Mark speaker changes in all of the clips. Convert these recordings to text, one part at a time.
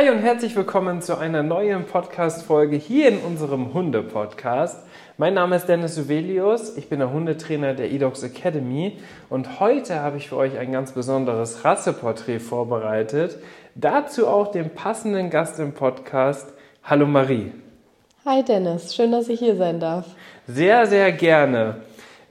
Speaker 1: Hi und herzlich willkommen zu einer neuen Podcast-Folge hier in unserem Hunde-Podcast. Mein Name ist Dennis Suvelius, ich bin der Hundetrainer der eDogs Academy und heute habe ich für euch ein ganz besonderes Rasseporträt vorbereitet. Dazu auch den passenden Gast im Podcast. Hallo Marie.
Speaker 2: Hi Dennis, schön, dass ich hier sein darf.
Speaker 1: Sehr, sehr gerne.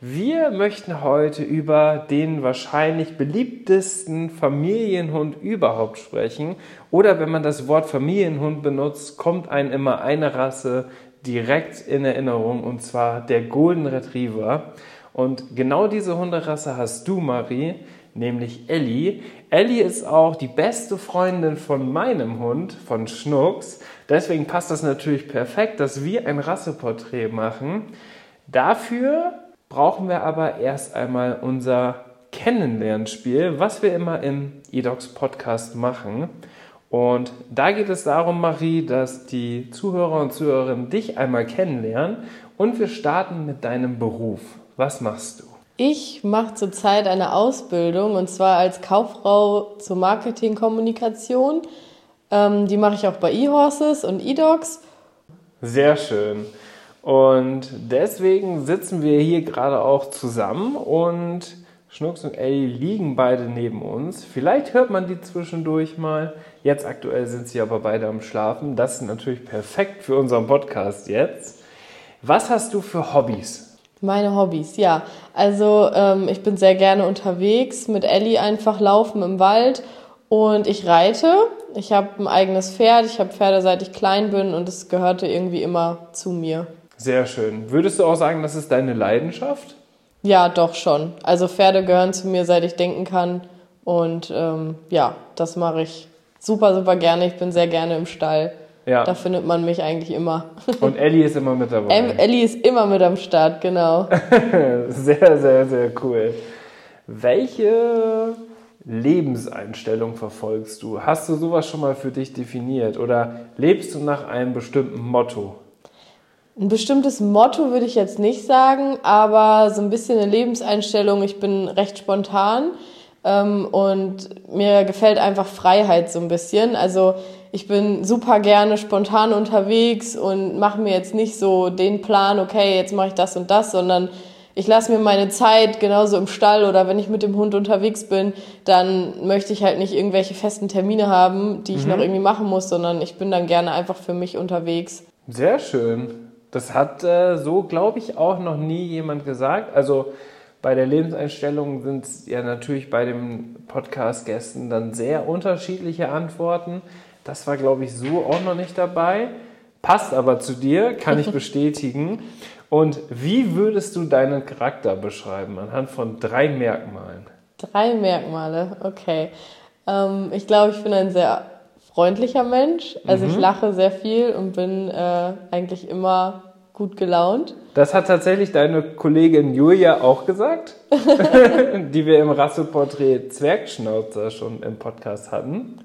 Speaker 1: Wir möchten heute über den wahrscheinlich beliebtesten Familienhund überhaupt sprechen. Oder wenn man das Wort Familienhund benutzt, kommt einem immer eine Rasse direkt in Erinnerung und zwar der Golden Retriever. Und genau diese Hunderasse hast du, Marie, nämlich Ellie. Ellie ist auch die beste Freundin von meinem Hund, von Schnucks. Deswegen passt das natürlich perfekt, dass wir ein Rasseporträt machen. Dafür brauchen wir aber erst einmal unser Kennenlernspiel, was wir immer im eDocs Podcast machen. Und da geht es darum, Marie, dass die Zuhörer und Zuhörerinnen dich einmal kennenlernen und wir starten mit deinem Beruf. Was machst du?
Speaker 2: Ich mache zurzeit eine Ausbildung und zwar als Kauffrau zur Marketingkommunikation. Ähm, die mache ich auch bei eHorses und eDocs.
Speaker 1: Sehr schön. Und deswegen sitzen wir hier gerade auch zusammen und Schnucks und Ellie liegen beide neben uns. Vielleicht hört man die zwischendurch mal. Jetzt aktuell sind sie aber beide am Schlafen. Das ist natürlich perfekt für unseren Podcast jetzt. Was hast du für Hobbys?
Speaker 2: Meine Hobbys, ja. Also ähm, ich bin sehr gerne unterwegs mit Ellie einfach laufen im Wald und ich reite. Ich habe ein eigenes Pferd. Ich habe Pferde seit ich klein bin und es gehörte irgendwie immer zu mir.
Speaker 1: Sehr schön. Würdest du auch sagen, das ist deine Leidenschaft?
Speaker 2: Ja, doch schon. Also Pferde gehören zu mir, seit ich denken kann. Und ähm, ja, das mache ich super, super gerne. Ich bin sehr gerne im Stall. Ja. Da findet man mich eigentlich immer.
Speaker 1: Und Ellie ist immer mit dabei.
Speaker 2: Ellie ist immer mit am Start, genau.
Speaker 1: sehr, sehr, sehr cool. Welche Lebenseinstellung verfolgst du? Hast du sowas schon mal für dich definiert oder lebst du nach einem bestimmten Motto?
Speaker 2: Ein bestimmtes Motto würde ich jetzt nicht sagen, aber so ein bisschen eine Lebenseinstellung. Ich bin recht spontan ähm, und mir gefällt einfach Freiheit so ein bisschen. Also ich bin super gerne spontan unterwegs und mache mir jetzt nicht so den Plan, okay, jetzt mache ich das und das, sondern ich lasse mir meine Zeit genauso im Stall oder wenn ich mit dem Hund unterwegs bin, dann möchte ich halt nicht irgendwelche festen Termine haben, die ich mhm. noch irgendwie machen muss, sondern ich bin dann gerne einfach für mich unterwegs.
Speaker 1: Sehr schön. Das hat äh, so, glaube ich, auch noch nie jemand gesagt. Also bei der Lebenseinstellung sind es ja natürlich bei den Podcast-Gästen dann sehr unterschiedliche Antworten. Das war, glaube ich, so auch noch nicht dabei. Passt aber zu dir, kann ich bestätigen. Und wie würdest du deinen Charakter beschreiben anhand von drei Merkmalen?
Speaker 2: Drei Merkmale, okay. Ähm, ich glaube, ich bin ein sehr freundlicher Mensch. Also mhm. ich lache sehr viel und bin äh, eigentlich immer gut gelaunt.
Speaker 1: Das hat tatsächlich deine Kollegin Julia auch gesagt, die wir im Rasseporträt Zwergschnauzer schon im Podcast hatten.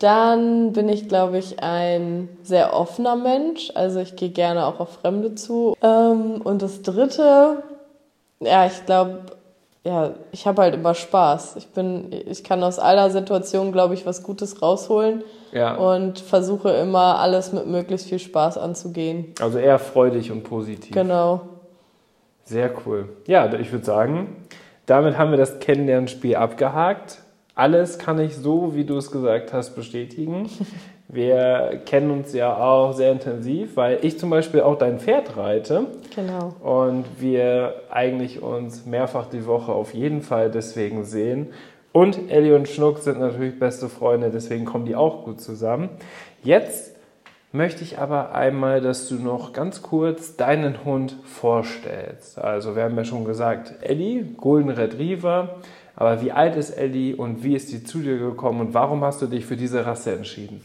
Speaker 2: Dann bin ich, glaube ich, ein sehr offener Mensch. Also ich gehe gerne auch auf Fremde zu. Ähm, und das Dritte, ja, ich glaube, ja, ich habe halt immer Spaß. Ich bin, ich kann aus aller Situation, glaube ich, was Gutes rausholen. Ja. Und versuche immer alles mit möglichst viel Spaß anzugehen.
Speaker 1: Also eher freudig und positiv.
Speaker 2: Genau.
Speaker 1: Sehr cool. Ja, ich würde sagen, damit haben wir das Kennenlernspiel abgehakt. Alles kann ich so, wie du es gesagt hast, bestätigen. Wir kennen uns ja auch sehr intensiv, weil ich zum Beispiel auch dein Pferd reite.
Speaker 2: Genau.
Speaker 1: Und wir eigentlich uns mehrfach die Woche auf jeden Fall deswegen sehen. Und Ellie und Schnuck sind natürlich beste Freunde, deswegen kommen die auch gut zusammen. Jetzt möchte ich aber einmal, dass du noch ganz kurz deinen Hund vorstellst. Also wir haben ja schon gesagt, Ellie, Golden Retriever. Aber wie alt ist Ellie und wie ist die zu dir gekommen und warum hast du dich für diese Rasse entschieden?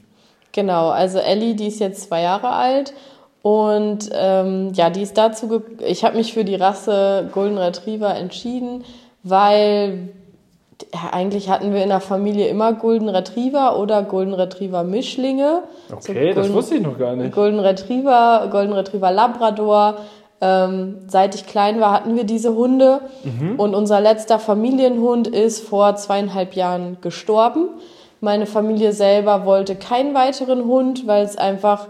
Speaker 2: Genau, also Ellie, die ist jetzt zwei Jahre alt Und ähm, ja, die ist dazu, ich habe mich für die Rasse Golden Retriever entschieden, weil eigentlich hatten wir in der Familie immer Golden Retriever oder Golden Retriever Mischlinge.
Speaker 1: Okay,
Speaker 2: so
Speaker 1: das
Speaker 2: Golden,
Speaker 1: wusste ich noch gar nicht.
Speaker 2: Golden Retriever, Golden Retriever Labrador. Ähm, seit ich klein war, hatten wir diese Hunde.
Speaker 1: Mhm.
Speaker 2: Und unser letzter Familienhund ist vor zweieinhalb Jahren gestorben. Meine Familie selber wollte keinen weiteren Hund, weil es einfach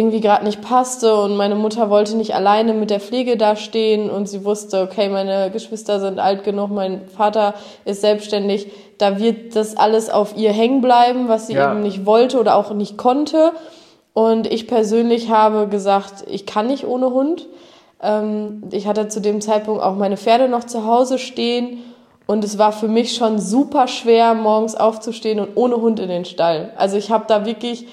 Speaker 2: irgendwie gerade nicht passte und meine Mutter wollte nicht alleine mit der Pflege dastehen und sie wusste, okay, meine Geschwister sind alt genug, mein Vater ist selbstständig, da wird das alles auf ihr hängen bleiben, was sie
Speaker 1: Ja.
Speaker 2: eben nicht wollte oder auch nicht konnte. Und ich persönlich habe gesagt, ich kann nicht ohne Hund. Ähm, ich hatte zu dem Zeitpunkt auch meine Pferde noch zu Hause stehen und es war für mich schon super schwer, morgens aufzustehen und ohne Hund in den Stall. Also ich habe da wirklich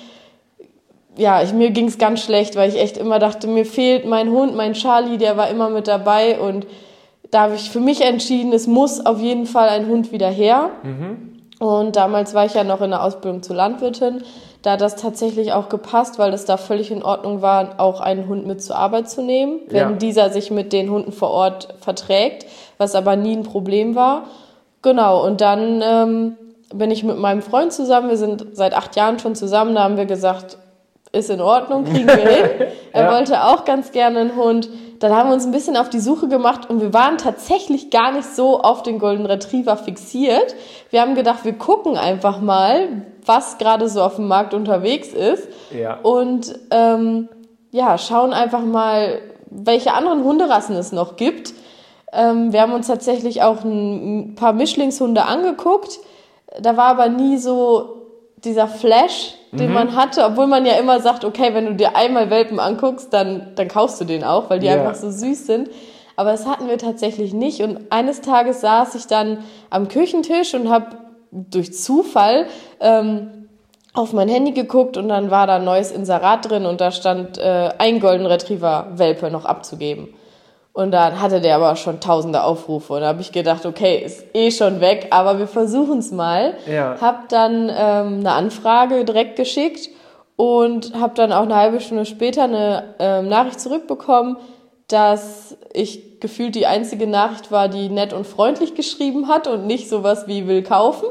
Speaker 2: ja, ich, mir ging's ganz schlecht, weil ich echt immer dachte, mir fehlt mein Hund, mein Charlie, der war immer mit dabei und da habe ich für mich entschieden, es muss auf jeden Fall ein Hund wieder her. Und damals war ich ja noch in der Ausbildung zur Landwirtin. Da hat das tatsächlich auch gepasst, weil es da völlig in Ordnung war, auch einen Hund mit zur Arbeit zu nehmen, wenn
Speaker 1: Ja.
Speaker 2: dieser sich mit den Hunden vor Ort verträgt, was aber nie ein Problem war. Genau, und dann ähm, bin ich mit meinem Freund zusammen. Wir sind seit acht Jahren schon zusammen. Da haben wir gesagt, ist in Ordnung, kriegen wir hin. Er
Speaker 1: Ja.
Speaker 2: wollte auch ganz gerne einen Hund. Dann haben wir uns ein bisschen auf die Suche gemacht und wir waren tatsächlich gar nicht so auf den Golden Retriever fixiert. Wir haben gedacht, wir gucken einfach mal, was gerade so auf dem Markt unterwegs ist
Speaker 1: Ja.
Speaker 2: und ähm, ja, schauen einfach mal, welche anderen Hunderassen es noch gibt. Ähm, wir haben uns tatsächlich auch ein, ein paar Mischlingshunde angeguckt. Da war aber nie so dieser Flash, den man hatte, obwohl man ja immer sagt, okay, wenn du dir einmal Welpen anguckst, dann, dann kaufst du den auch, weil die
Speaker 1: Ja.
Speaker 2: einfach so süß sind. Aber das hatten wir tatsächlich nicht. Und eines Tages saß ich dann am Küchentisch und habe durch Zufall ähm, auf mein Handy geguckt und dann war da ein neues Inserat drin und da stand äh, ein Golden Retriever Welpe noch abzugeben. Und dann hatte der aber schon tausende Aufrufe und da habe ich gedacht, okay, ist eh schon weg, aber wir versuchen es mal.
Speaker 1: Ja.
Speaker 2: Hab dann ähm, eine Anfrage direkt geschickt und habe dann auch eine halbe Stunde später eine ähm, Nachricht zurückbekommen, dass ich gefühlt die einzige Nachricht war, die nett und freundlich geschrieben hat und nicht sowas wie will kaufen.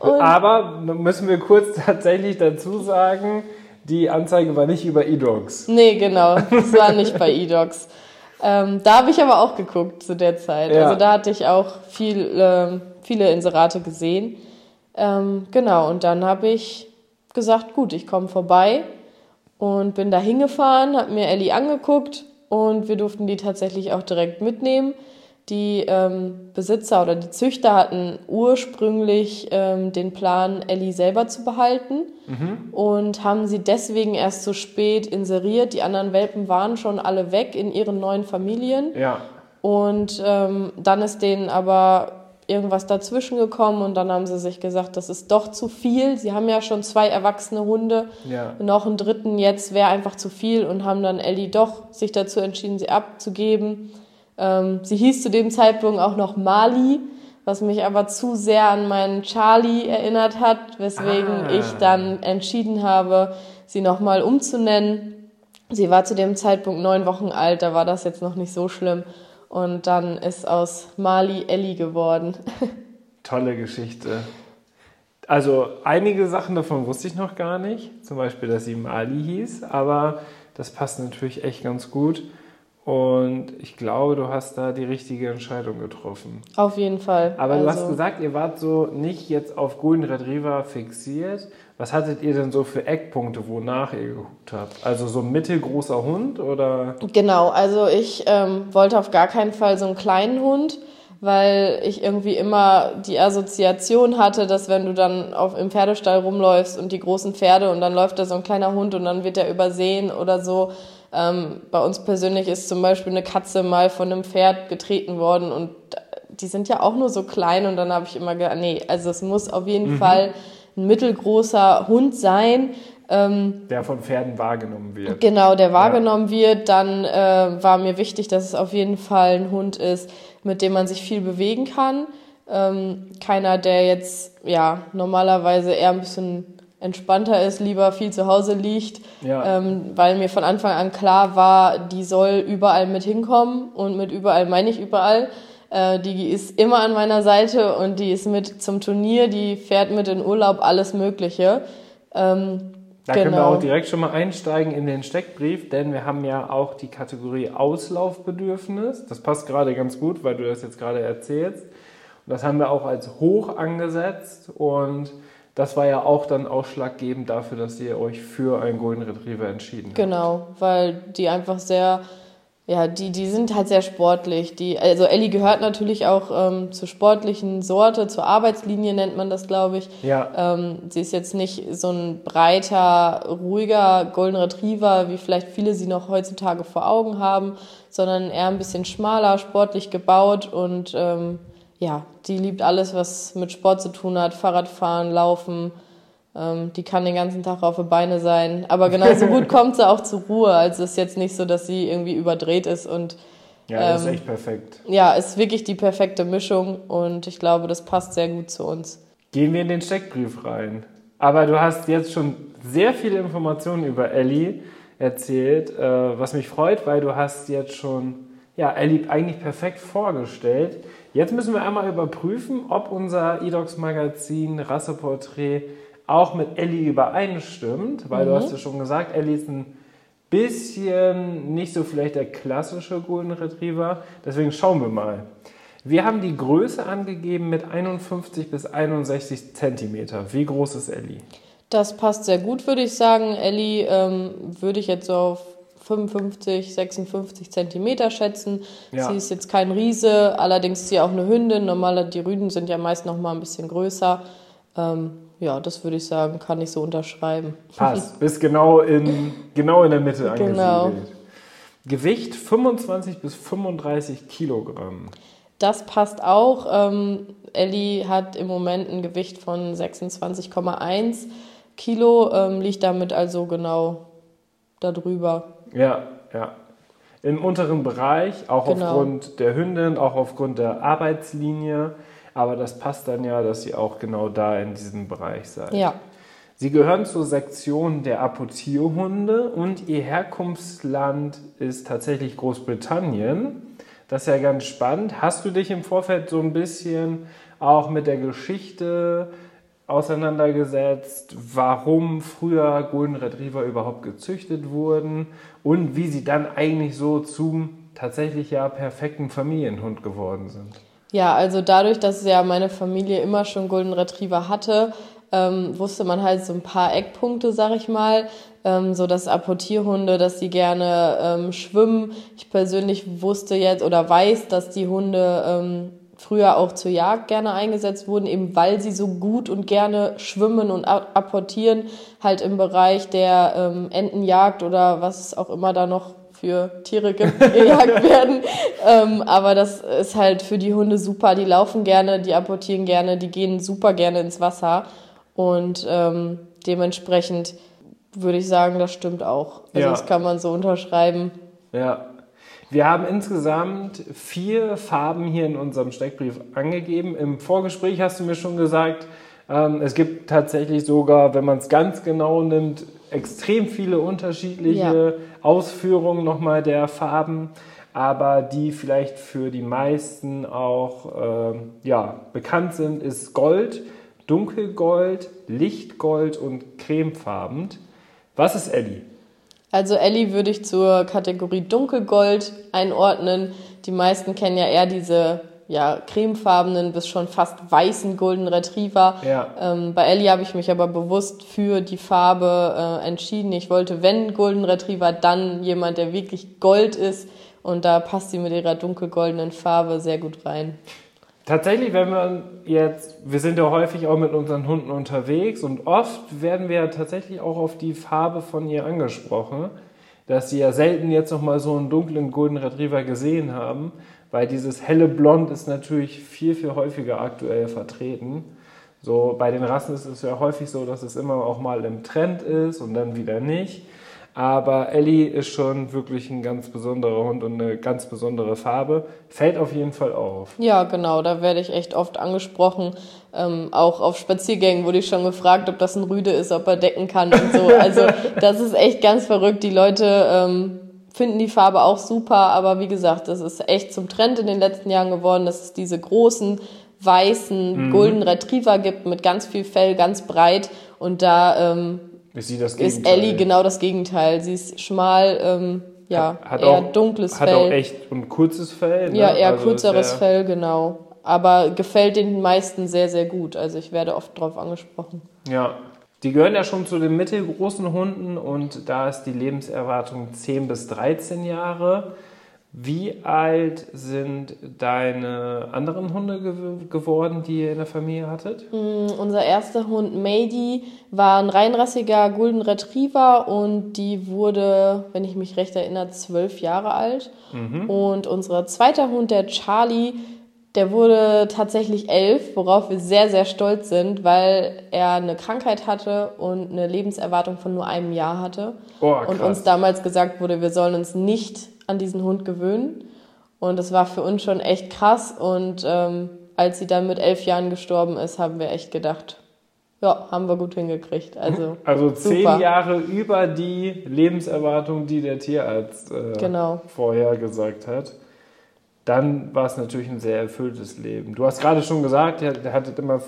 Speaker 2: Und
Speaker 1: Aber müssen wir kurz tatsächlich dazu sagen, die Anzeige war nicht über eDogs.
Speaker 2: Nee, genau. Das war nicht bei eDocs. Ähm, da habe ich aber auch geguckt zu der Zeit.
Speaker 1: Ja.
Speaker 2: Also da hatte ich auch viel, ähm, viele Inserate gesehen. Ähm, genau, und dann habe ich gesagt, gut, ich komme vorbei und bin da hingefahren, habe mir Ellie angeguckt und wir durften die tatsächlich auch direkt mitnehmen. Die ähm, Besitzer oder die Züchter hatten ursprünglich ähm, den Plan, Ellie selber zu behalten und haben sie deswegen erst so spät inseriert. Die anderen Welpen waren schon alle weg in ihren neuen Familien.
Speaker 1: Ja.
Speaker 2: Und ähm, dann ist denen aber irgendwas dazwischen gekommen und dann haben sie sich gesagt, das ist doch zu viel. Sie haben ja schon zwei erwachsene Hunde,
Speaker 1: Ja.
Speaker 2: noch einen dritten jetzt wäre einfach zu viel und haben dann Ellie doch sich dazu entschieden, sie abzugeben. Ähm, sie hieß zu dem Zeitpunkt auch noch Mali, was mich aber zu sehr an meinen Charlie erinnert hat, weswegen
Speaker 1: Ah.
Speaker 2: ich dann entschieden habe, sie nochmal umzunennen. Sie war zu dem Zeitpunkt neun Wochen alt, da war das jetzt noch nicht so schlimm. Und dann ist aus Mali Ellie geworden.
Speaker 1: Tolle Geschichte. Also einige Sachen davon wusste ich noch gar nicht. Zum Beispiel, dass sie Mali hieß, aber das passt natürlich echt ganz gut. Und ich glaube, du hast da die richtige Entscheidung getroffen.
Speaker 2: Auf jeden Fall.
Speaker 1: Aber du hast
Speaker 2: Also-
Speaker 1: gesagt, ihr wart so nicht jetzt auf Golden Retriever fixiert. Was hattet ihr denn so für Eckpunkte, wonach ihr geguckt habt? Also so ein mittelgroßer Hund oder?
Speaker 2: Genau, also ich ähm, wollte auf gar keinen Fall so einen kleinen Hund, weil ich irgendwie immer die Assoziation hatte, dass wenn du dann auf, im Pferdestall rumläufst und die großen Pferde und dann läuft da so ein kleiner Hund und dann wird er übersehen oder so. Ähm, bei uns persönlich ist zum Beispiel eine Katze mal von einem Pferd getreten worden und die sind ja auch nur so klein und dann habe ich immer gedacht, nee, also es muss auf jeden Fall ein mittelgroßer Hund sein, ähm,
Speaker 1: Der von Pferden wahrgenommen wird.
Speaker 2: Genau, der wahrgenommen wird. Dann äh, war mir wichtig, dass es auf jeden Fall ein Hund ist, mit dem man sich viel bewegen kann. Ähm, keiner, der jetzt ja normalerweise eher ein bisschen entspannter ist, lieber viel zu Hause liegt,
Speaker 1: Ja.
Speaker 2: ähm, weil mir von Anfang an klar war, die soll überall mit hinkommen und mit überall meine ich überall. Äh, die ist immer an meiner Seite und die ist mit zum Turnier, die fährt mit in Urlaub, alles Mögliche. Ähm,
Speaker 1: Da können wir
Speaker 2: genau.
Speaker 1: auch direkt schon mal einsteigen in den Steckbrief, denn wir haben ja auch die Kategorie Auslaufbedürfnis. Das passt gerade ganz gut, weil du das jetzt gerade erzählst. Und das haben wir auch als hoch angesetzt und das war ja auch dann ausschlaggebend dafür, dass ihr euch für einen Golden Retriever entschieden habt.
Speaker 2: Genau, weil die einfach sehr, ja, die, die sind halt sehr sportlich. Die, also Ellie gehört natürlich auch ähm, zur sportlichen Sorte, zur Arbeitslinie nennt man das, glaube ich.
Speaker 1: Ja,
Speaker 2: Ähm, sie ist jetzt nicht so ein breiter, ruhiger Golden Retriever, wie vielleicht viele sie noch heutzutage vor Augen haben, sondern eher ein bisschen schmaler, sportlich gebaut und ähm, ja, die liebt alles, was mit Sport zu tun hat, Fahrradfahren, Laufen. Ähm, die kann den ganzen Tag auf die Beine sein. Aber genauso gut kommt sie auch zur Ruhe. Also es ist jetzt nicht so, dass sie irgendwie überdreht ist und
Speaker 1: ja, das ist
Speaker 2: ähm,
Speaker 1: echt perfekt.
Speaker 2: ja, ist wirklich die perfekte Mischung und ich glaube, das passt sehr gut zu uns.
Speaker 1: Gehen wir in den Steckbrief rein. Aber du hast jetzt schon sehr viele Informationen über Ellie erzählt, äh, was mich freut, weil du hast jetzt schon ja, Ellie eigentlich perfekt vorgestellt. Jetzt müssen wir einmal überprüfen, ob unser eDocs Magazin Rasseporträt auch mit Ellie übereinstimmt, weil du hast ja schon gesagt, Ellie ist ein bisschen nicht so vielleicht der klassische Golden Retriever. Deswegen schauen wir mal. Wir haben die Größe angegeben mit 51 bis 61 Zentimeter. Wie groß ist Ellie?
Speaker 2: Das passt sehr gut, würde ich sagen. Ellie ähm, würde ich jetzt so auf 55, 56 Zentimeter schätzen.
Speaker 1: Ja.
Speaker 2: Sie ist jetzt kein Riese, allerdings ist sie auch eine Hündin. Normaler die Rüden sind ja meist noch mal ein bisschen größer. Ähm, ja, das würde ich sagen, kann ich so unterschreiben.
Speaker 1: Passt. Bis genau in, genau in der Mitte angesiedelt.
Speaker 2: Genau.
Speaker 1: Gewicht 25 bis 35 Kilogramm.
Speaker 2: Das passt auch. Ähm, Ellie hat im Moment ein Gewicht von 26,1 Kilo, ähm, liegt damit also genau darüber.
Speaker 1: Ja, ja. Im unteren Bereich, auch
Speaker 2: Genau.
Speaker 1: aufgrund der Hündin, auch aufgrund der Arbeitslinie. Aber das passt dann ja, dass ihr auch genau da in diesem Bereich seid.
Speaker 2: Ja.
Speaker 1: Sie gehören zur Sektion der Apportierhunde und ihr Herkunftsland ist tatsächlich Großbritannien. Das ist ja ganz spannend. Hast du dich im Vorfeld so ein bisschen auch mit der Geschichte auseinandergesetzt, warum früher Golden Retriever überhaupt gezüchtet wurden und wie sie dann eigentlich so zum tatsächlich ja perfekten Familienhund geworden sind?
Speaker 2: Ja, also dadurch, dass ja meine Familie immer schon Golden Retriever hatte, ähm, wusste man halt so ein paar Eckpunkte, sag ich mal. Ähm, so dass Apportierhunde, dass die gerne ähm, schwimmen. Ich persönlich wusste jetzt oder weiß, dass die Hunde ähm, früher auch zur Jagd gerne eingesetzt wurden, eben weil sie so gut und gerne schwimmen und apportieren, halt im Bereich der ähm, Entenjagd oder was es auch immer da noch für Tiere gibt, die gejagt werden. Ähm, aber das ist halt für die Hunde super. Die laufen gerne, die apportieren gerne, die gehen super gerne ins Wasser. Und ähm, dementsprechend würde ich sagen, das stimmt auch. Also
Speaker 1: Ja.
Speaker 2: das kann man so unterschreiben.
Speaker 1: Ja. Wir haben insgesamt vier Farben hier in unserem Steckbrief angegeben. Im Vorgespräch hast du mir schon gesagt, ähm, es gibt tatsächlich sogar, wenn man es ganz genau nimmt, extrem viele unterschiedliche Ausführungen nochmal der Farben, aber die vielleicht für die meisten auch ähm, ja, bekannt sind, ist Gold, Dunkelgold, Lichtgold und cremefarben. Was ist Ellie?
Speaker 2: Also Ellie würde ich zur Kategorie Dunkelgold einordnen. Die meisten kennen ja eher diese ja, cremefarbenen bis schon fast weißen Golden Retriever.
Speaker 1: Ja.
Speaker 2: Ähm, bei Ellie habe ich mich aber bewusst für die Farbe äh, entschieden. Ich wollte, wenn Golden Retriever, dann jemand, der wirklich Gold ist. Und da passt sie mit ihrer dunkelgoldenen Farbe sehr gut rein.
Speaker 1: Tatsächlich, wenn wir jetzt, wir sind ja häufig auch mit unseren Hunden unterwegs und oft werden wir ja tatsächlich auch auf die Farbe von ihr angesprochen, dass sie ja selten jetzt noch mal so einen dunklen Golden Retriever gesehen haben, weil dieses helle Blond ist natürlich viel, viel häufiger aktuell vertreten. So bei den Rassen ist es ja häufig so, dass es immer auch mal im Trend ist und dann wieder nicht. Aber Ellie ist schon wirklich ein ganz besonderer Hund und eine ganz besondere Farbe. Fällt auf jeden Fall auf.
Speaker 2: Ja, genau, da werde ich echt oft angesprochen. Ähm, auch auf Spaziergängen wurde ich schon gefragt, ob das ein Rüde ist, ob er decken kann und so. Also das ist echt ganz verrückt. Die Leute ähm, finden die Farbe auch super, aber wie gesagt, das ist echt zum Trend in den letzten Jahren geworden, dass es diese großen weißen mhm. Golden Retriever gibt mit ganz viel Fell, ganz breit und da ähm, ist, sie das ist Ellie genau das Gegenteil. Sie ist schmal, ähm, ja, hat, hat eher auch, dunkles
Speaker 1: hat
Speaker 2: Fell.
Speaker 1: Hat auch echt ein kurzes Fell. Ne?
Speaker 2: Ja, eher also kürzeres Fell, genau. Aber gefällt den meisten sehr, sehr gut. Also ich werde oft darauf angesprochen.
Speaker 1: Ja, die gehören ja schon zu den mittelgroßen Hunden und da ist die Lebenserwartung 10 bis 13 Jahre. Wie alt sind deine anderen Hunde ge geworden, die ihr in der Familie hattet?
Speaker 2: Mm, unser erster Hund Mady war ein reinrassiger Golden Retriever und die wurde, wenn ich mich recht erinnere, zwölf Jahre alt. Mhm. Und unser zweiter Hund, der Charlie, der wurde tatsächlich elf, worauf wir sehr, sehr stolz sind, weil er eine Krankheit hatte und eine Lebenserwartung von nur einem Jahr hatte. Oh, und uns damals gesagt wurde, wir sollen uns nicht an diesen Hund gewöhnen. Und das war für uns schon echt krass. Und ähm, als sie dann mit elf Jahren gestorben ist, haben wir echt gedacht, ja, haben wir gut hingekriegt. Also,
Speaker 1: also zehn super. Jahre über die Lebenserwartung, die der Tierarzt äh, genau. vorher gesagt hat. Dann war es natürlich ein sehr erfülltes Leben. Du hast gerade schon gesagt, ihr hattet immer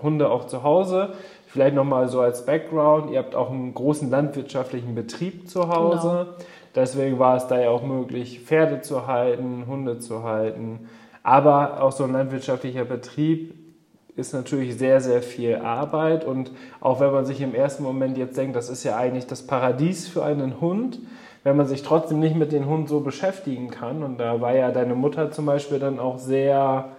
Speaker 1: Hunde auch zu Hause. Vielleicht nochmal so als Background, ihr habt auch einen großen landwirtschaftlichen Betrieb zu Hause. Genau. Deswegen war es da ja auch möglich, Pferde zu halten, Hunde zu halten. Aber auch so ein landwirtschaftlicher Betrieb ist natürlich sehr, sehr viel Arbeit. Und auch wenn man sich im ersten Moment jetzt denkt, das ist ja eigentlich das Paradies für einen Hund, wenn man sich trotzdem nicht mit dem Hund so beschäftigen kann. Und da war ja deine Mutter zum Beispiel dann auch sehr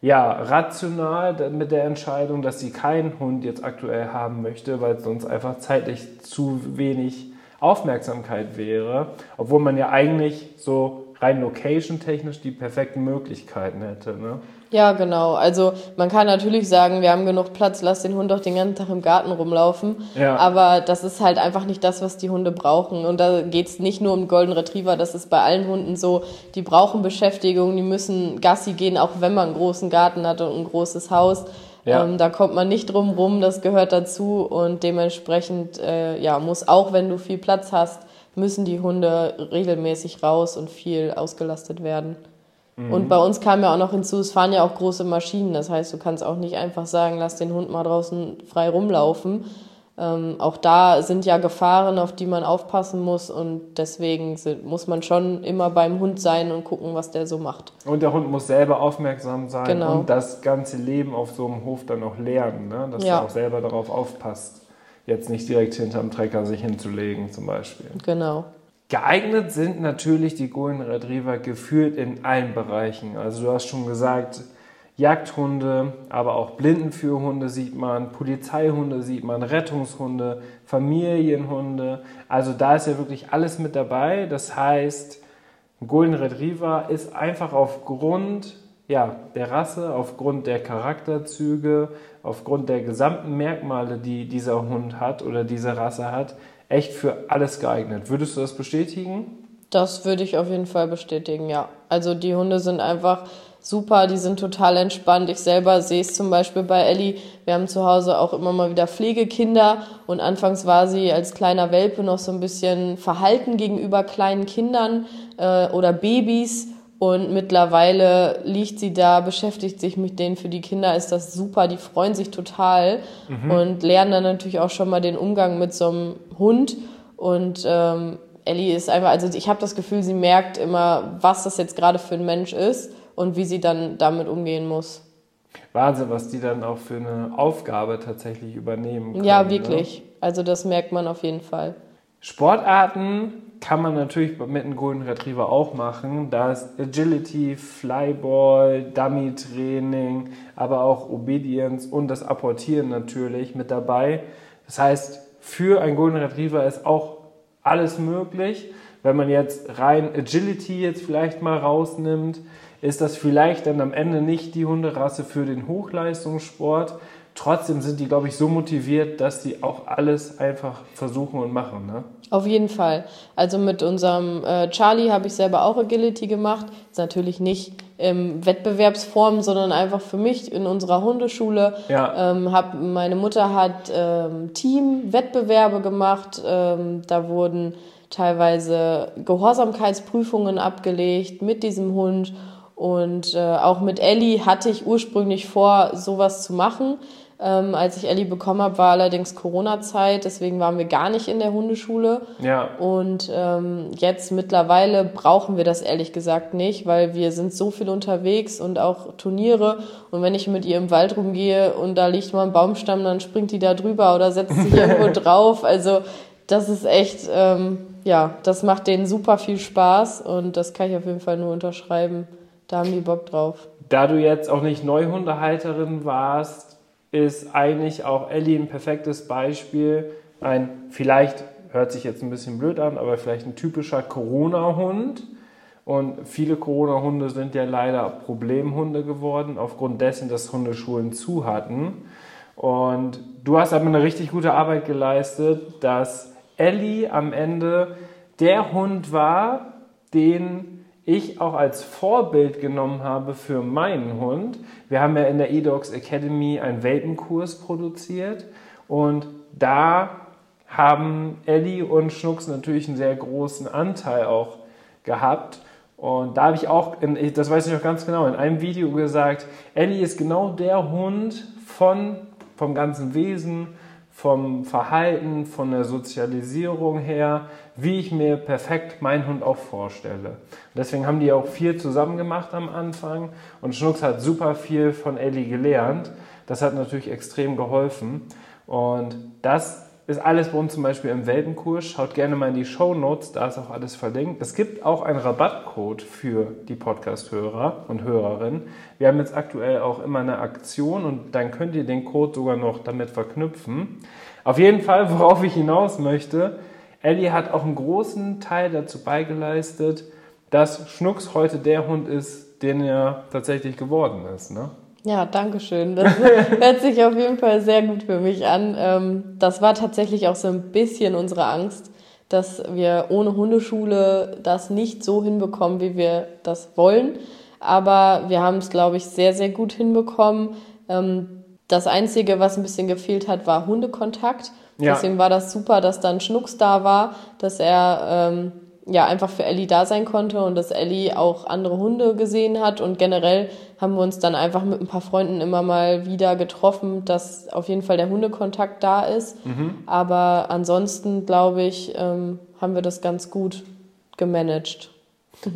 Speaker 1: ja, rational mit der Entscheidung, dass sie keinen Hund jetzt aktuell haben möchte, weil es sonst einfach zeitlich zu wenig Aufmerksamkeit wäre, obwohl man ja eigentlich so rein location-technisch die perfekten Möglichkeiten hätte. Ne?
Speaker 2: Ja, genau. Also man kann natürlich sagen, wir haben genug Platz, lass den Hund doch den ganzen Tag im Garten rumlaufen. Ja. Aber das ist halt einfach nicht das, was die Hunde brauchen. Und da geht's nicht nur um Golden Retriever, das ist bei allen Hunden so. Die brauchen Beschäftigung, die müssen Gassi gehen, auch wenn man einen großen Garten hat und ein großes Haus. Ja. Ähm, da kommt man nicht drum rum, das gehört dazu und dementsprechend äh, ja, muss auch, wenn du viel Platz hast, müssen die Hunde regelmäßig raus und viel ausgelastet werden. Mhm. Und bei uns kam ja auch noch hinzu, es fahren ja auch große Maschinen, das heißt, du kannst auch nicht einfach sagen, lass den Hund mal draußen frei rumlaufen, ähm, auch da sind ja Gefahren, auf die man aufpassen muss und deswegen sind, muss man schon immer beim Hund sein und gucken, was der so macht.
Speaker 1: Und der Hund muss selber aufmerksam sein genau. und das ganze Leben auf so einem Hof dann auch lernen, ne? dass ja. er auch selber darauf aufpasst, jetzt nicht direkt hinterm Trecker sich hinzulegen zum Beispiel.
Speaker 2: Genau.
Speaker 1: Geeignet sind natürlich die Golden Retriever gefühlt in allen Bereichen. Also du hast schon gesagt, Jagdhunde, aber auch Blindenführhunde sieht man, Polizeihunde sieht man, Rettungshunde, Familienhunde. Also da ist ja wirklich alles mit dabei. Das heißt, ein Golden Retriever ist einfach aufgrund ja, der Rasse, aufgrund der Charakterzüge, aufgrund der gesamten Merkmale, die dieser Hund hat oder diese Rasse hat, echt für alles geeignet. Würdest du das bestätigen?
Speaker 2: Das würde ich auf jeden Fall bestätigen, ja. Also die Hunde sind einfach super, die sind total entspannt. Ich selber sehe es zum Beispiel bei Ellie. Wir haben zu Hause auch immer mal wieder Pflegekinder und anfangs war sie als kleiner Welpe noch so ein bisschen verhalten gegenüber kleinen Kindern äh, oder Babys. Und mittlerweile liegt sie da, beschäftigt sich mit denen. Für die Kinder ist das super, die freuen sich total mhm. und lernen dann natürlich auch schon mal den Umgang mit so einem Hund. Und ähm, Ellie ist einfach, also ich habe das Gefühl, sie merkt immer, was das jetzt gerade für ein Mensch ist und wie sie dann damit umgehen muss.
Speaker 1: Wahnsinn, was die dann auch für eine Aufgabe tatsächlich übernehmen können.
Speaker 2: Ja, wirklich. Ne? Also das merkt man auf jeden Fall.
Speaker 1: Sportarten kann man natürlich mit einem Golden Retriever auch machen. Da ist Agility, Flyball, Dummy-Training, aber auch Obedience und das Apportieren natürlich mit dabei. Das heißt, für einen Golden Retriever ist auch alles möglich. Wenn man jetzt rein Agility jetzt vielleicht mal rausnimmt, ist das vielleicht dann am Ende nicht die Hunderasse für den Hochleistungssport, trotzdem sind die, glaube ich, so motiviert, dass die auch alles einfach versuchen und machen. Ne?
Speaker 2: Auf jeden Fall. Also mit unserem äh, Charlie habe ich selber auch Agility gemacht. Ist natürlich nicht im Wettbewerbsform, sondern einfach für mich in unserer Hundeschule. Ja. Ähm, hab, meine Mutter hat ähm, Team-Wettbewerbe gemacht. Ähm, da wurden teilweise Gehorsamkeitsprüfungen abgelegt mit diesem Hund. Und äh, auch mit Ellie hatte ich ursprünglich vor, sowas zu machen. Ähm, als ich Ellie bekommen habe, war allerdings Corona-Zeit, deswegen waren wir gar nicht in der Hundeschule. Ja. Und ähm, jetzt mittlerweile brauchen wir das ehrlich gesagt nicht, weil wir sind so viel unterwegs und auch Turniere. Und wenn ich mit ihr im Wald rumgehe und da liegt mal ein Baumstamm, dann springt die da drüber oder setzt sich irgendwo drauf. Also das ist echt, ähm, ja, das macht denen super viel Spaß und das kann ich auf jeden Fall nur unterschreiben. Da haben die Bock drauf.
Speaker 1: Da du jetzt auch nicht Neuhundehalterin warst, ist eigentlich auch Ellie ein perfektes Beispiel. Ein vielleicht, hört sich jetzt ein bisschen blöd an, aber vielleicht ein typischer Corona-Hund. Und viele Corona-Hunde sind ja leider Problemhunde geworden, aufgrund dessen, dass Hundeschulen zu hatten. Und du hast aber eine richtig gute Arbeit geleistet, dass Ellie am Ende der Hund war, den ich auch als Vorbild genommen habe für meinen Hund. Wir haben ja in der eDogs Academy einen Welpenkurs produziert und da haben Ellie und Schnucks natürlich einen sehr großen Anteil auch gehabt. Und da habe ich auch, in, das weiß ich noch ganz genau, in einem Video gesagt, Ellie ist genau der Hund von, vom ganzen Wesen, vom Verhalten, von der Sozialisierung her, wie ich mir perfekt meinen Hund auch vorstelle. Deswegen haben die auch viel zusammen gemacht am Anfang und Schnucks hat super viel von Ellie gelernt. Das hat natürlich extrem geholfen und das ist alles bei uns zum Beispiel im Welpenkurs. Schaut gerne mal in die Show Notes, da ist auch alles verlinkt. Es gibt auch einen Rabattcode für die Podcast-Hörer und Hörerinnen. Wir haben jetzt aktuell auch immer eine Aktion und dann könnt ihr den Code sogar noch damit verknüpfen. Auf jeden Fall, worauf ich hinaus möchte, Ellie hat auch einen großen Teil dazu beigeleistet, dass Schnucks heute der Hund ist, den er tatsächlich geworden ist. Ne?
Speaker 2: Ja, danke schön. Das hört sich auf jeden Fall sehr gut für mich an. Ähm, das war tatsächlich auch so ein bisschen unsere Angst, dass wir ohne Hundeschule das nicht so hinbekommen, wie wir das wollen. Aber wir haben es, glaube ich, sehr, sehr gut hinbekommen. Ähm, das Einzige, was ein bisschen gefehlt hat, war Hundekontakt. Ja. Deswegen war das super, dass dann Schnucks da war, dass er ähm, ja einfach für Ellie da sein konnte und dass Ellie auch andere Hunde gesehen hat und generell haben wir uns dann einfach mit ein paar Freunden immer mal wieder getroffen, dass auf jeden Fall der Hundekontakt da ist. Mhm. Aber ansonsten glaube ich, ähm, haben wir das ganz gut gemanagt.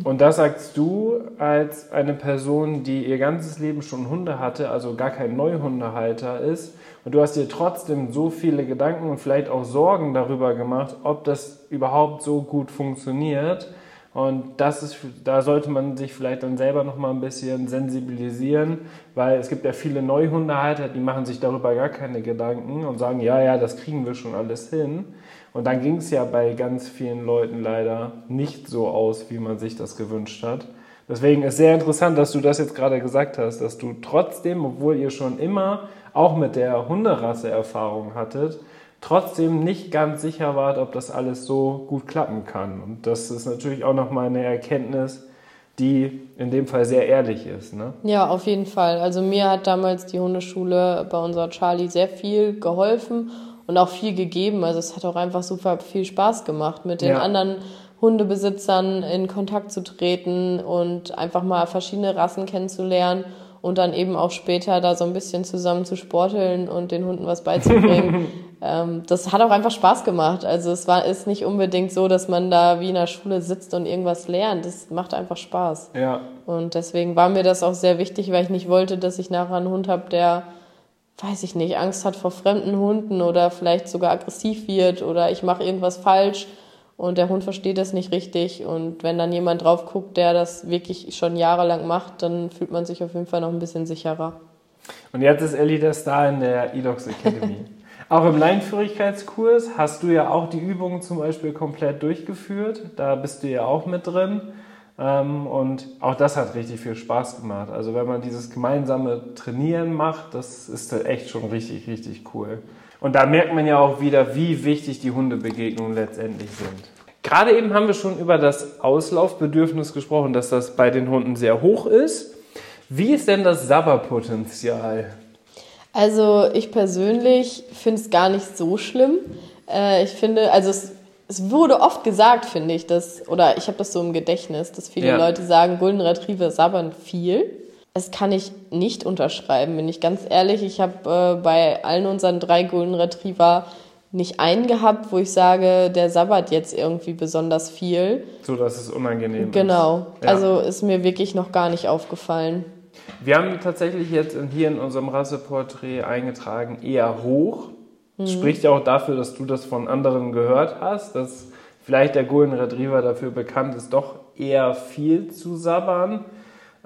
Speaker 1: Und das sagst du als eine Person, die ihr ganzes Leben schon Hunde hatte, also gar kein Neuhundehalter ist. Und du hast dir trotzdem so viele Gedanken und vielleicht auch Sorgen darüber gemacht, ob das überhaupt so gut funktioniert. Und das ist, da sollte man sich vielleicht dann selber noch mal ein bisschen sensibilisieren, weil es gibt ja viele Neuhundehalter, die machen sich darüber gar keine Gedanken und sagen, ja, ja, das kriegen wir schon alles hin. Und dann ging es ja bei ganz vielen Leuten leider nicht so aus, wie man sich das gewünscht hat. Deswegen ist sehr interessant, dass du das jetzt gerade gesagt hast, dass du trotzdem, obwohl ihr schon immer auch mit der Hunderasse Erfahrung hattet, trotzdem nicht ganz sicher wart, ob das alles so gut klappen kann. Und das ist natürlich auch nochmal eine Erkenntnis, die in dem Fall sehr ehrlich ist. Ne?
Speaker 2: Ja, auf jeden Fall. Also mir hat damals die Hundeschule bei unserer Charlie sehr viel geholfen und auch viel gegeben. Also es hat auch einfach super viel Spaß gemacht, mit den ja. anderen Hundebesitzern in Kontakt zu treten und einfach mal verschiedene Rassen kennenzulernen und dann eben auch später da so ein bisschen zusammen zu sporteln und den Hunden was beizubringen. ähm, das hat auch einfach Spaß gemacht. Also es war ist nicht unbedingt so, dass man da wie in der Schule sitzt und irgendwas lernt. Das macht einfach Spaß. Ja. Und deswegen war mir das auch sehr wichtig, weil ich nicht wollte, dass ich nachher einen Hund habe, der weiß ich nicht, Angst hat vor fremden Hunden oder vielleicht sogar aggressiv wird oder ich mache irgendwas falsch und der Hund versteht das nicht richtig. Und wenn dann jemand drauf guckt, der das wirklich schon jahrelang macht, dann fühlt man sich auf jeden Fall noch ein bisschen sicherer.
Speaker 1: Und jetzt ist Ellie der Star in der Edox Academy. auch im Leinführigkeitskurs hast du ja auch die Übungen zum Beispiel komplett durchgeführt. Da bist du ja auch mit drin. Ähm, und auch das hat richtig viel Spaß gemacht. Also wenn man dieses gemeinsame Trainieren macht, das ist echt schon richtig, richtig cool. Und da merkt man ja auch wieder, wie wichtig die Hundebegegnungen letztendlich sind. Gerade eben haben wir schon über das Auslaufbedürfnis gesprochen, dass das bei den Hunden sehr hoch ist. Wie ist denn das Sabberpotenzial?
Speaker 2: Also ich persönlich finde es gar nicht so schlimm. Äh, ich finde, also es, es, wurde oft gesagt, finde ich, dass, oder ich habe das so im Gedächtnis, dass viele ja. Leute sagen, Golden Retriever sabbern viel. Das kann ich nicht unterschreiben, bin ich ganz ehrlich. Ich habe äh, bei allen unseren drei Golden Retriever nicht einen gehabt, wo ich sage, der sabbert jetzt irgendwie besonders viel.
Speaker 1: So, dass es unangenehm
Speaker 2: genau. ist. Genau. Ja. Also ist mir wirklich noch gar nicht aufgefallen.
Speaker 1: Wir haben tatsächlich jetzt hier in unserem Rasseporträt eingetragen, eher hoch. Mhm. Spricht ja auch dafür, dass du das von anderen gehört hast, dass vielleicht der Golden Retriever dafür bekannt ist, doch eher viel zu sabbern.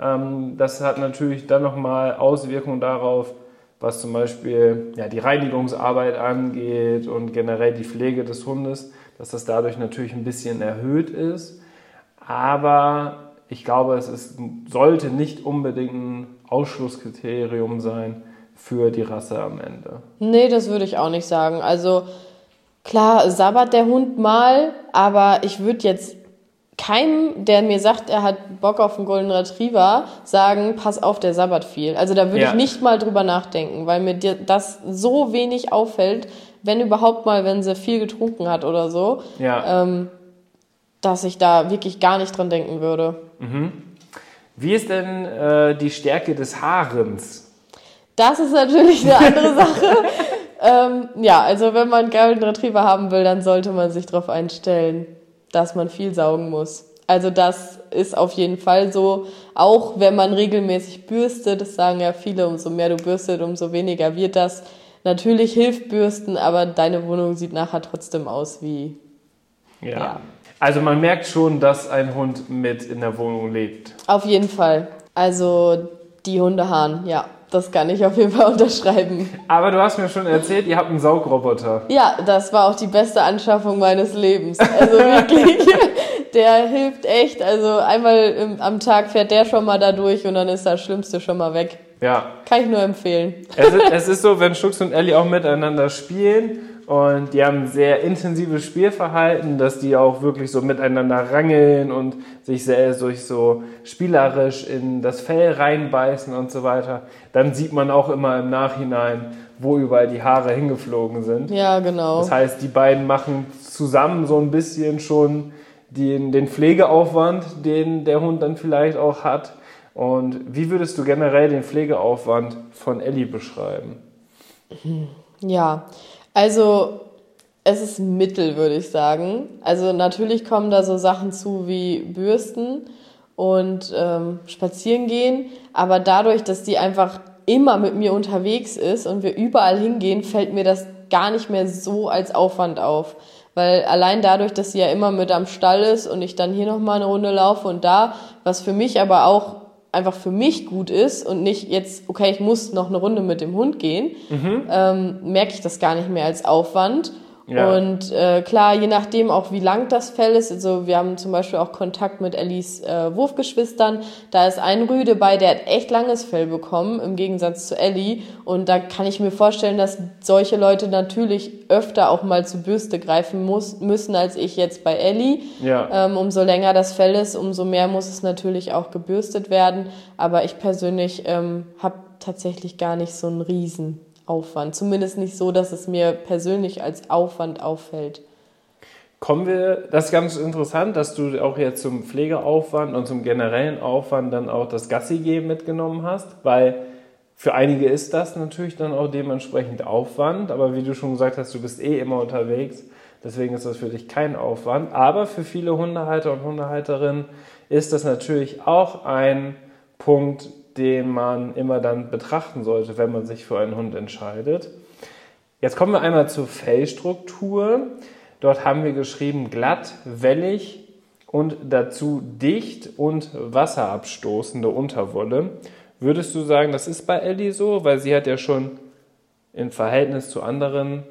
Speaker 1: Ähm, das hat natürlich dann nochmal Auswirkungen darauf, was zum Beispiel ja, die Reinigungsarbeit angeht und generell die Pflege des Hundes, dass das dadurch natürlich ein bisschen erhöht ist. Aber ich glaube, es ist, sollte nicht unbedingt ein Ausschlusskriterium sein für die Rasse am Ende.
Speaker 2: Nee, das würde ich auch nicht sagen. Also klar, sabbert der Hund mal, aber ich würde jetzt keinem, der mir sagt, er hat Bock auf einen Golden Retriever, sagen, pass auf, der sabbert viel. Also da würde ja. ich nicht mal drüber nachdenken, weil mir das so wenig auffällt, wenn überhaupt mal, wenn sie viel getrunken hat oder so. Ja. Ähm, dass ich da wirklich gar nicht dran denken würde. Mhm.
Speaker 1: Wie ist denn äh, die Stärke des Haarens?
Speaker 2: Das ist natürlich eine andere Sache. ähm, ja, also wenn man einen Golden Retriever haben will, dann sollte man sich darauf einstellen, dass man viel saugen muss. Also das ist auf jeden Fall so, auch wenn man regelmäßig bürstet, das sagen ja viele, umso mehr du bürstet, umso weniger wird das. Natürlich hilft Bürsten, aber deine Wohnung sieht nachher trotzdem aus wie.
Speaker 1: ja. ja. Also man merkt schon, dass ein Hund mit in der Wohnung lebt.
Speaker 2: Auf jeden Fall. Also die Hundehahn, ja. Das kann ich auf jeden Fall unterschreiben.
Speaker 1: Aber du hast mir schon erzählt, ihr habt einen Saugroboter.
Speaker 2: Ja, das war auch die beste Anschaffung meines Lebens. Also wirklich, der hilft echt. Also einmal im, am Tag fährt der schon mal da durch und dann ist das Schlimmste schon mal weg. Ja. Kann ich nur empfehlen.
Speaker 1: Es ist, es ist so, wenn Schux und Ellie auch miteinander spielen und die haben ein sehr intensives Spielverhalten, dass die auch wirklich so miteinander rangeln und sich sehr durch so spielerisch in das Fell reinbeißen und so weiter. Dann sieht man auch immer im Nachhinein, wo überall die Haare hingeflogen sind.
Speaker 2: Ja, genau.
Speaker 1: Das heißt, die beiden machen zusammen so ein bisschen schon den, den Pflegeaufwand, den der Hund dann vielleicht auch hat. Und wie würdest du generell den Pflegeaufwand von Ellie beschreiben?
Speaker 2: Ja, also es ist Mittel, würde ich sagen. Also natürlich kommen da so Sachen zu wie Bürsten und ähm, spazieren gehen, aber dadurch, dass die einfach immer mit mir unterwegs ist und wir überall hingehen, fällt mir das gar nicht mehr so als Aufwand auf. Weil allein dadurch, dass sie ja immer mit am Stall ist und ich dann hier nochmal eine Runde laufe und da, was für mich aber auch einfach für mich gut ist und nicht jetzt, okay, ich muss noch eine Runde mit dem Hund gehen, mhm. ähm, merke ich das gar nicht mehr als Aufwand. Ja. Und äh, klar, je nachdem auch wie lang das Fell ist, also wir haben zum Beispiel auch Kontakt mit Ellis äh, Wurfgeschwistern, da ist ein Rüde bei, der hat echt langes Fell bekommen, im Gegensatz zu Ellie. Und da kann ich mir vorstellen, dass solche Leute natürlich öfter auch mal zur Bürste greifen muss, müssen, als ich jetzt bei Ellie. Ja. Ähm, umso länger das Fell ist, umso mehr muss es natürlich auch gebürstet werden. Aber ich persönlich ähm, habe tatsächlich gar nicht so einen riesen Aufwand. Zumindest nicht so, dass es mir persönlich als Aufwand auffällt.
Speaker 1: Kommen wir, das ist ganz interessant, dass du auch jetzt zum Pflegeaufwand und zum generellen Aufwand dann auch das Gassi-Geben mitgenommen hast, weil für einige ist das natürlich dann auch dementsprechend Aufwand, aber wie du schon gesagt hast, du bist eh immer unterwegs, deswegen ist das für dich kein Aufwand. Aber für viele Hundehalter und Hundehalterinnen ist das natürlich auch ein Punkt, den man immer dann betrachten sollte, wenn man sich für einen Hund entscheidet. Jetzt kommen wir einmal zur Fellstruktur. Dort haben wir geschrieben glatt, wellig und dazu dicht und wasserabstoßende Unterwolle. Würdest du sagen, das ist bei Ellie so? Weil sie hat ja schon im Verhältnis zu anderen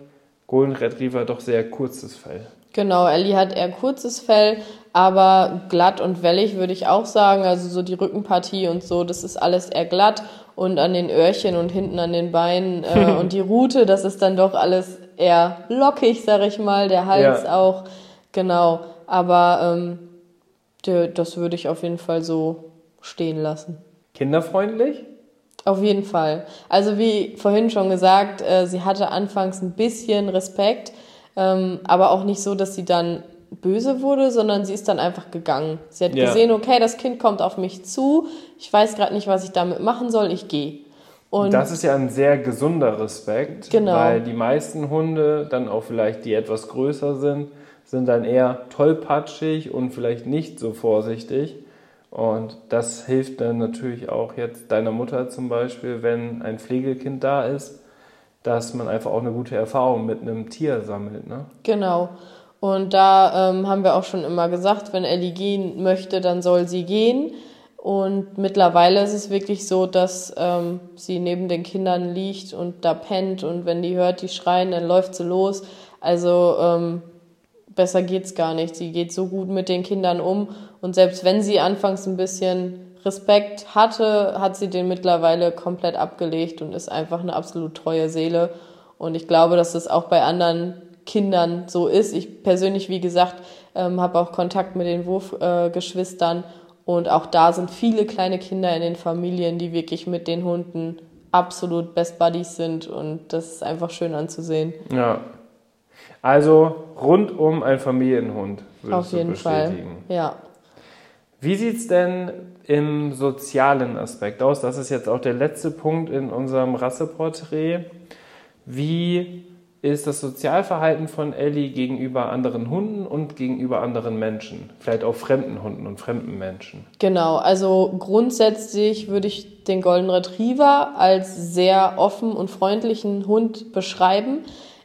Speaker 1: Golden Retriever doch sehr kurzes Fell.
Speaker 2: Genau, Ellie hat eher kurzes Fell, aber glatt und wellig würde ich auch sagen. Also so die Rückenpartie und so, das ist alles eher glatt und an den Öhrchen und hinten an den Beinen äh, und die Rute, das ist dann doch alles eher lockig, sag ich mal. Der Hals ja. auch, genau. Aber ähm, das würde ich auf jeden Fall so stehen lassen.
Speaker 1: Kinderfreundlich?
Speaker 2: Auf jeden Fall. Also wie vorhin schon gesagt, äh, sie hatte anfangs ein bisschen Respekt, ähm, aber auch nicht so, dass sie dann böse wurde, sondern sie ist dann einfach gegangen. Sie hat ja. gesehen, okay, das Kind kommt auf mich zu, ich weiß gerade nicht, was ich damit machen soll, ich gehe.
Speaker 1: Und das ist ja ein sehr gesunder Respekt, genau. weil die meisten Hunde, dann auch vielleicht die etwas größer sind, sind dann eher tollpatschig und vielleicht nicht so vorsichtig. Und das hilft dann natürlich auch jetzt deiner Mutter zum Beispiel, wenn ein Pflegekind da ist, dass man einfach auch eine gute Erfahrung mit einem Tier sammelt. Ne?
Speaker 2: Genau. Und da ähm, haben wir auch schon immer gesagt, wenn Ellie gehen möchte, dann soll sie gehen. Und mittlerweile ist es wirklich so, dass ähm, sie neben den Kindern liegt und da pennt und wenn die hört, die schreien, dann läuft sie los. Also ähm, besser geht's gar nicht. Sie geht so gut mit den Kindern um und selbst wenn sie anfangs ein bisschen Respekt hatte, hat sie den mittlerweile komplett abgelegt und ist einfach eine absolut treue Seele. Und ich glaube, dass das auch bei anderen Kindern so ist. Ich persönlich, wie gesagt, ähm, habe auch Kontakt mit den Wurfgeschwistern äh, und auch da sind viele kleine Kinder in den Familien, die wirklich mit den Hunden absolut Best Buddies sind und das ist einfach schön anzusehen.
Speaker 1: Ja. Also rundum ein Familienhund.
Speaker 2: Auf jeden Fall. Ja.
Speaker 1: Wie sieht es denn im sozialen Aspekt aus? Das ist jetzt auch der letzte Punkt in unserem Rasseporträt. Wie ist das Sozialverhalten von Ellie gegenüber anderen Hunden und gegenüber anderen Menschen, vielleicht auch fremden Hunden und fremden Menschen.
Speaker 2: Genau, also grundsätzlich würde ich den Golden Retriever als sehr offen und freundlichen Hund beschreiben.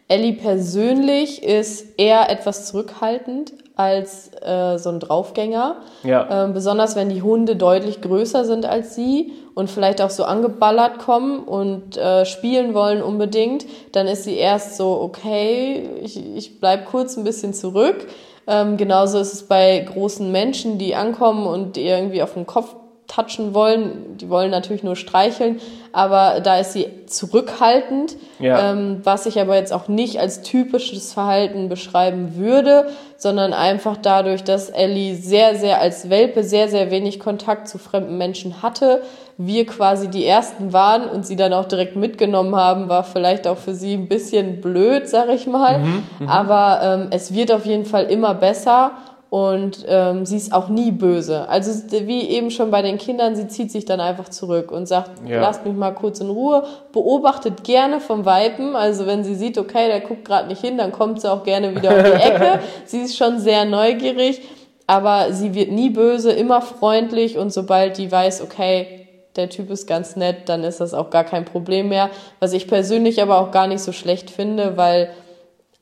Speaker 2: Ellie persönlich ist eher etwas zurückhaltend als äh, so ein Draufgänger. Ja. Ähm, besonders wenn die Hunde deutlich größer sind als sie und vielleicht auch so angeballert kommen und äh, spielen wollen unbedingt, dann ist sie erst so, okay, ich, ich bleib kurz ein bisschen zurück. Ähm, genauso ist es bei großen Menschen, die ankommen und irgendwie auf den Kopf touchen wollen. Die wollen natürlich nur streicheln, aber da ist sie zurückhaltend, ja. ähm, was ich aber jetzt auch nicht als typisches Verhalten beschreiben würde, sondern einfach dadurch, dass Ellie sehr, sehr als Welpe sehr, sehr wenig Kontakt zu fremden Menschen hatte, wir quasi die Ersten waren und sie dann auch direkt mitgenommen haben, war vielleicht auch für sie ein bisschen blöd, sag ich mal. Mhm, mhm. aber ähm, es wird auf jeden Fall immer besser und ähm, sie ist auch nie böse. Also wie eben schon bei den Kindern, sie zieht sich dann einfach zurück und sagt, ja. lasst mich mal kurz in Ruhe, beobachtet gerne vom Weipen. Also wenn sie sieht, okay, der guckt gerade nicht hin, dann kommt sie auch gerne wieder um die Ecke. sie ist schon sehr neugierig, aber sie wird nie böse, immer freundlich und sobald die weiß, okay, der Typ ist ganz nett, dann ist das auch gar kein Problem mehr. Was ich persönlich aber auch gar nicht so schlecht finde, weil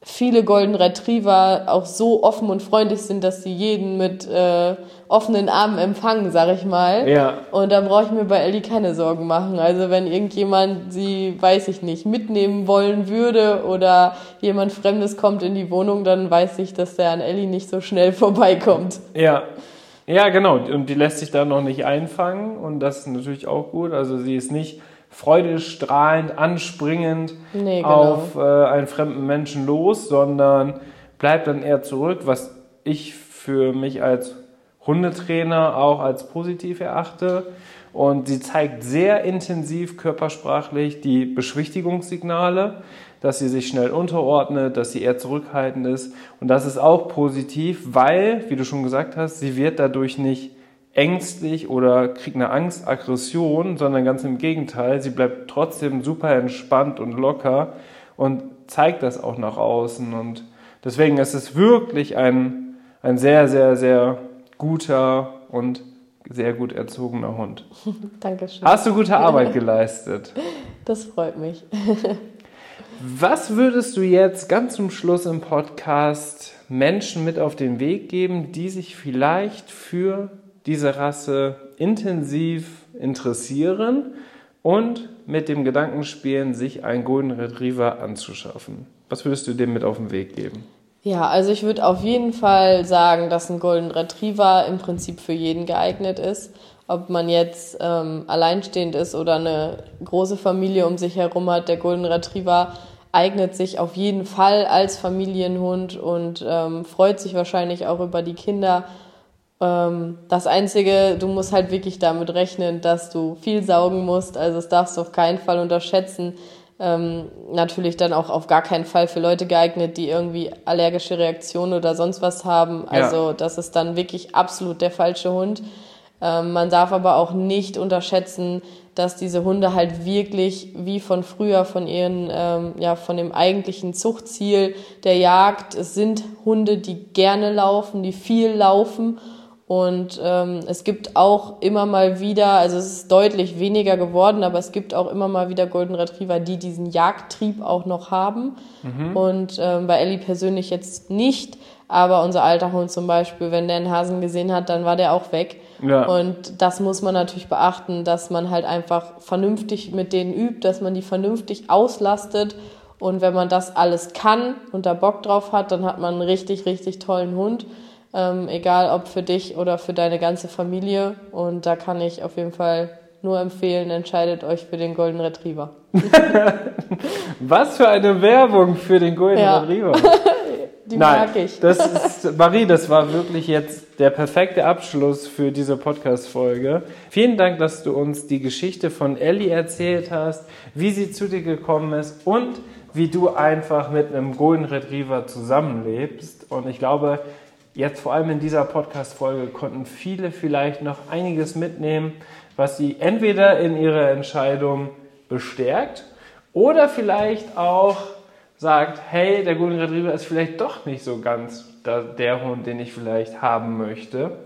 Speaker 2: viele Golden Retriever auch so offen und freundlich sind, dass sie jeden mit äh, offenen Armen empfangen, sag ich mal. Ja. Und da brauche ich mir bei Ellie keine Sorgen machen. Also wenn irgendjemand sie, weiß ich nicht, mitnehmen wollen würde oder jemand Fremdes kommt in die Wohnung, dann weiß ich, dass der an Ellie nicht so schnell vorbeikommt.
Speaker 1: Ja. Ja, genau. Und die lässt sich da noch nicht einfangen und das ist natürlich auch gut. Also sie ist nicht freudestrahlend, anspringend nee, genau. auf äh, einen fremden Menschen los, sondern bleibt dann eher zurück, was ich für mich als Hundetrainer auch als positiv erachte. Und sie zeigt sehr intensiv körpersprachlich die Beschwichtigungssignale, dass sie sich schnell unterordnet, dass sie eher zurückhaltend ist. Und das ist auch positiv, weil, wie du schon gesagt hast, sie wird dadurch nicht ängstlich oder kriegt eine Angst, Aggression, sondern ganz im Gegenteil, sie bleibt trotzdem super entspannt und locker und zeigt das auch nach außen. Und deswegen ist es wirklich ein, ein sehr, sehr, sehr guter und sehr gut erzogener Hund.
Speaker 2: Dankeschön.
Speaker 1: Hast du gute Arbeit geleistet?
Speaker 2: Das freut mich.
Speaker 1: Was würdest du jetzt ganz zum Schluss im Podcast Menschen mit auf den Weg geben, die sich vielleicht für diese Rasse intensiv interessieren und mit dem Gedanken spielen, sich einen Golden Retriever anzuschaffen. Was würdest du dem mit auf den Weg geben?
Speaker 2: Ja, also ich würde auf jeden Fall sagen, dass ein Golden Retriever im Prinzip für jeden geeignet ist. Ob man jetzt ähm, alleinstehend ist oder eine große Familie um sich herum hat, der Golden Retriever eignet sich auf jeden Fall als Familienhund und ähm, freut sich wahrscheinlich auch über die Kinder. Ähm, das Einzige, du musst halt wirklich damit rechnen, dass du viel saugen musst. Also das darfst du auf keinen Fall unterschätzen. Ähm, natürlich dann auch auf gar keinen Fall für Leute geeignet, die irgendwie allergische Reaktionen oder sonst was haben. Also ja. das ist dann wirklich absolut der falsche Hund. Ähm, man darf aber auch nicht unterschätzen, dass diese Hunde halt wirklich wie von früher von ihren, ähm, ja, von dem eigentlichen Zuchtziel der Jagd, es sind Hunde, die gerne laufen, die viel laufen und ähm, es gibt auch immer mal wieder, also es ist deutlich weniger geworden, aber es gibt auch immer mal wieder Golden Retriever, die diesen Jagdtrieb auch noch haben. Mhm. Und ähm, bei Ellie persönlich jetzt nicht, aber unser alter Hund zum Beispiel, wenn der einen Hasen gesehen hat, dann war der auch weg. Ja. Und das muss man natürlich beachten, dass man halt einfach vernünftig mit denen übt, dass man die vernünftig auslastet. Und wenn man das alles kann und da Bock drauf hat, dann hat man einen richtig, richtig tollen Hund. Ähm, egal ob für dich oder für deine ganze Familie. Und da kann ich auf jeden Fall nur empfehlen, entscheidet euch für den Golden Retriever.
Speaker 1: Was für eine Werbung für den Golden ja. Retriever.
Speaker 2: Die Nein, mag ich.
Speaker 1: Das ist, Marie, das war wirklich jetzt der perfekte Abschluss für diese Podcast-Folge. Vielen Dank, dass du uns die Geschichte von Ellie erzählt hast, wie sie zu dir gekommen ist und wie du einfach mit einem Golden Retriever zusammenlebst. Und ich glaube, jetzt vor allem in dieser Podcast-Folge konnten viele vielleicht noch einiges mitnehmen, was sie entweder in ihrer Entscheidung bestärkt oder vielleicht auch sagt, hey, der Golden Retriever ist vielleicht doch nicht so ganz der Hund, den ich vielleicht haben möchte.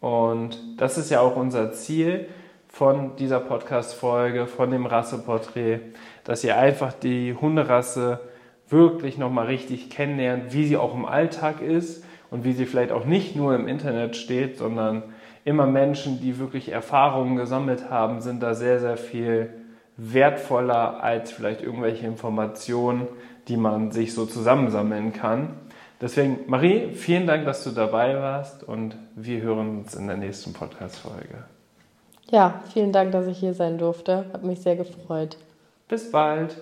Speaker 1: Und das ist ja auch unser Ziel von dieser Podcast-Folge, von dem Rasseporträt, dass ihr einfach die Hunderasse wirklich nochmal richtig kennenlernt, wie sie auch im Alltag ist und wie sie vielleicht auch nicht nur im Internet steht, sondern immer Menschen, die wirklich Erfahrungen gesammelt haben, sind da sehr, sehr viel wertvoller als vielleicht irgendwelche Informationen, die man sich so zusammensammeln kann. Deswegen, Marie, vielen Dank, dass du dabei warst und wir hören uns in der nächsten Podcast-Folge.
Speaker 2: Ja, vielen Dank, dass ich hier sein durfte. Hat mich sehr gefreut.
Speaker 1: Bis bald.